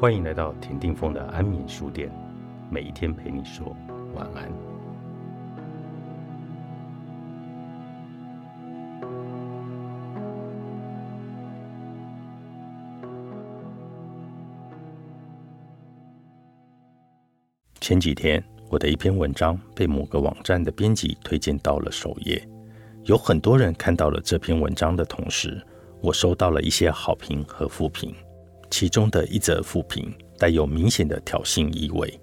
欢迎来到田定峰的安眠书店，每一天陪你说晚安。前几天，我的一篇文章被某个网站的编辑推荐到了首页，有很多人看到了这篇文章的同时，我收到了一些好评和负评。其中的一则负评带有明显的挑衅意味。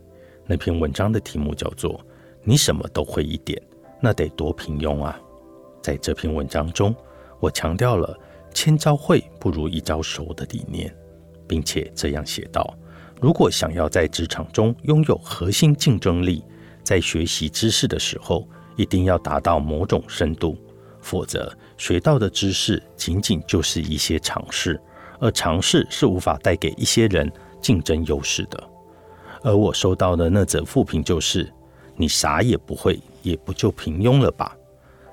那篇文章的题目叫做“你什么都会一点，那得多平庸啊！”在这篇文章中，我强调了“千招会不如一招熟”的理念，并且这样写道：“如果想要在职场中拥有核心竞争力，在学习知识的时候一定要达到某种深度，否则学到的知识仅仅就是一些常识。”而尝试是无法带给一些人竞争优势的。而我收到的那则负评就是：“你啥也不会，也不就平庸了吧？”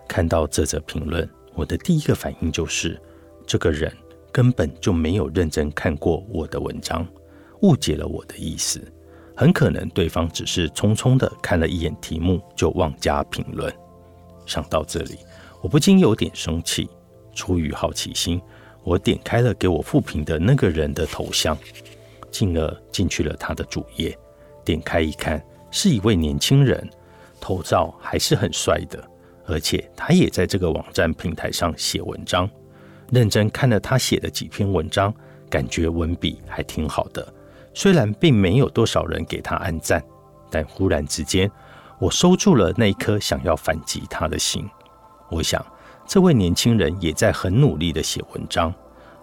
看到这则评论，我的第一个反应就是，这个人根本就没有认真看过我的文章，误解了我的意思。很可能对方只是匆匆的看了一眼题目就妄加评论。想到这里，我不禁有点生气。出于好奇心。我点开了给我复评的那个人的头像，进而进去了他的主页。点开一看，是一位年轻人，头照还是很帅的，而且他也在这个网站平台上写文章。认真看了他写的几篇文章，感觉文笔还挺好的。虽然并没有多少人给他按赞，但忽然之间，我收住了那颗想要反击他的心。我想。这位年轻人也在很努力的写文章，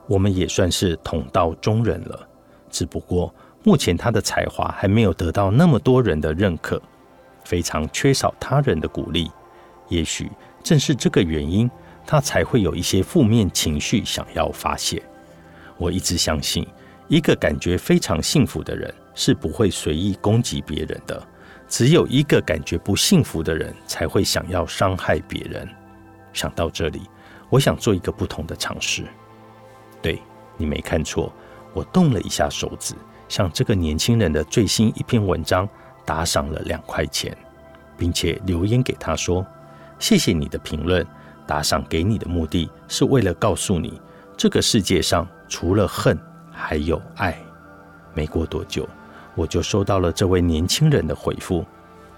我们也算是同道中人了。只不过目前他的才华还没有得到那么多人的认可，非常缺少他人的鼓励。也许正是这个原因，他才会有一些负面情绪想要发泄。我一直相信，一个感觉非常幸福的人是不会随意攻击别人的，只有一个感觉不幸福的人才会想要伤害别人。想到这里，我想做一个不同的尝试。对你没看错，我动了一下手指，向这个年轻人的最新一篇文章打赏了两块钱，并且留言给他说：“谢谢你的评论，打赏给你的目的是为了告诉你，这个世界上除了恨还有爱。”没过多久，我就收到了这位年轻人的回复：“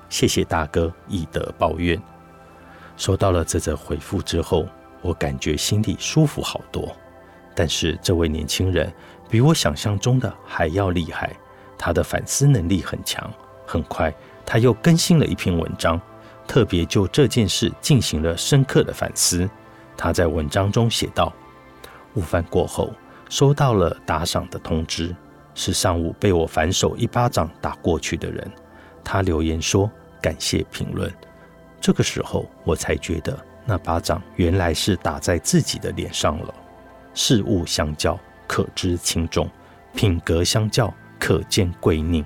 谢谢大哥，以德报怨。”收到了这则回复之后，我感觉心里舒服好多。但是这位年轻人比我想象中的还要厉害，他的反思能力很强。很快，他又更新了一篇文章，特别就这件事进行了深刻的反思。他在文章中写道：“午饭过后，收到了打赏的通知，是上午被我反手一巴掌打过去的人。他留言说感谢评论。”这个时候，我才觉得那巴掌原来是打在自己的脸上了。事物相较，可知轻重；品格相较，可见贵佞。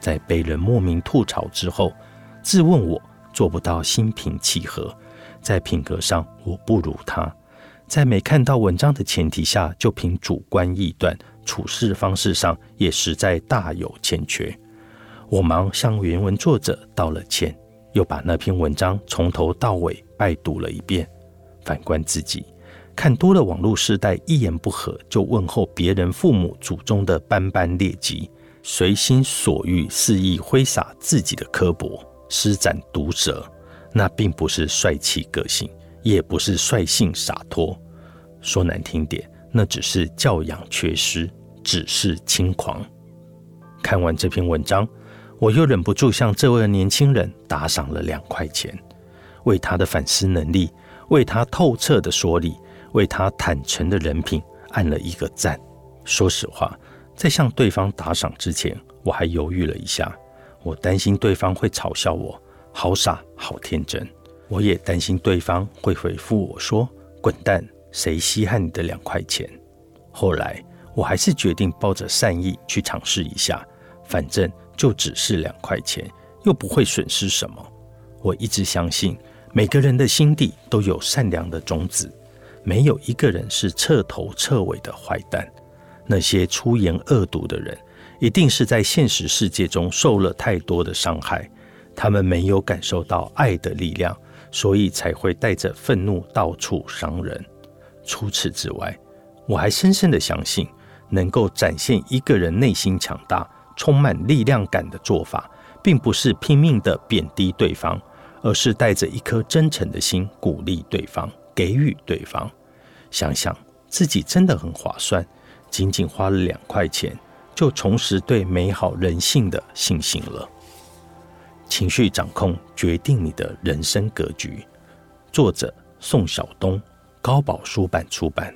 在被人莫名吐槽之后，自问我做不到心平气和，在品格上我不如他，在没看到文章的前提下就凭主观臆断处事方式上也实在大有欠缺。我忙向原文作者道了歉。又把那篇文章从头到尾拜读了一遍。反观自己，看多了网络时代一言不合就问候别人父母祖宗的斑斑劣迹，随心所欲肆意挥洒自己的刻薄，施展毒舌，那并不是帅气个性，也不是率性洒脱。说难听点，那只是教养缺失，只是轻狂。看完这篇文章。我又忍不住向这位年轻人打赏了两块钱，为他的反思能力，为他透彻的说理，为他坦诚的人品按了一个赞。说实话，在向对方打赏之前，我还犹豫了一下，我担心对方会嘲笑我好傻好天真，我也担心对方会回复我说滚蛋，谁稀罕你的两块钱。后来，我还是决定抱着善意去尝试一下，反正。就只是两块钱，又不会损失什么。我一直相信，每个人的心底都有善良的种子，没有一个人是彻头彻尾的坏蛋。那些出言恶毒的人，一定是在现实世界中受了太多的伤害，他们没有感受到爱的力量，所以才会带着愤怒到处伤人。除此之外，我还深深的相信，能够展现一个人内心强大、充满力量感的做法，并不是拼命的贬低对方，而是带着一颗真诚的心，鼓励对方，给予对方。想想自己真的很划算，仅仅花了两块钱。就重拾对美好人性的信心了。情绪掌控决定你的人生格局。作者：宋晓东，高宝书版出版。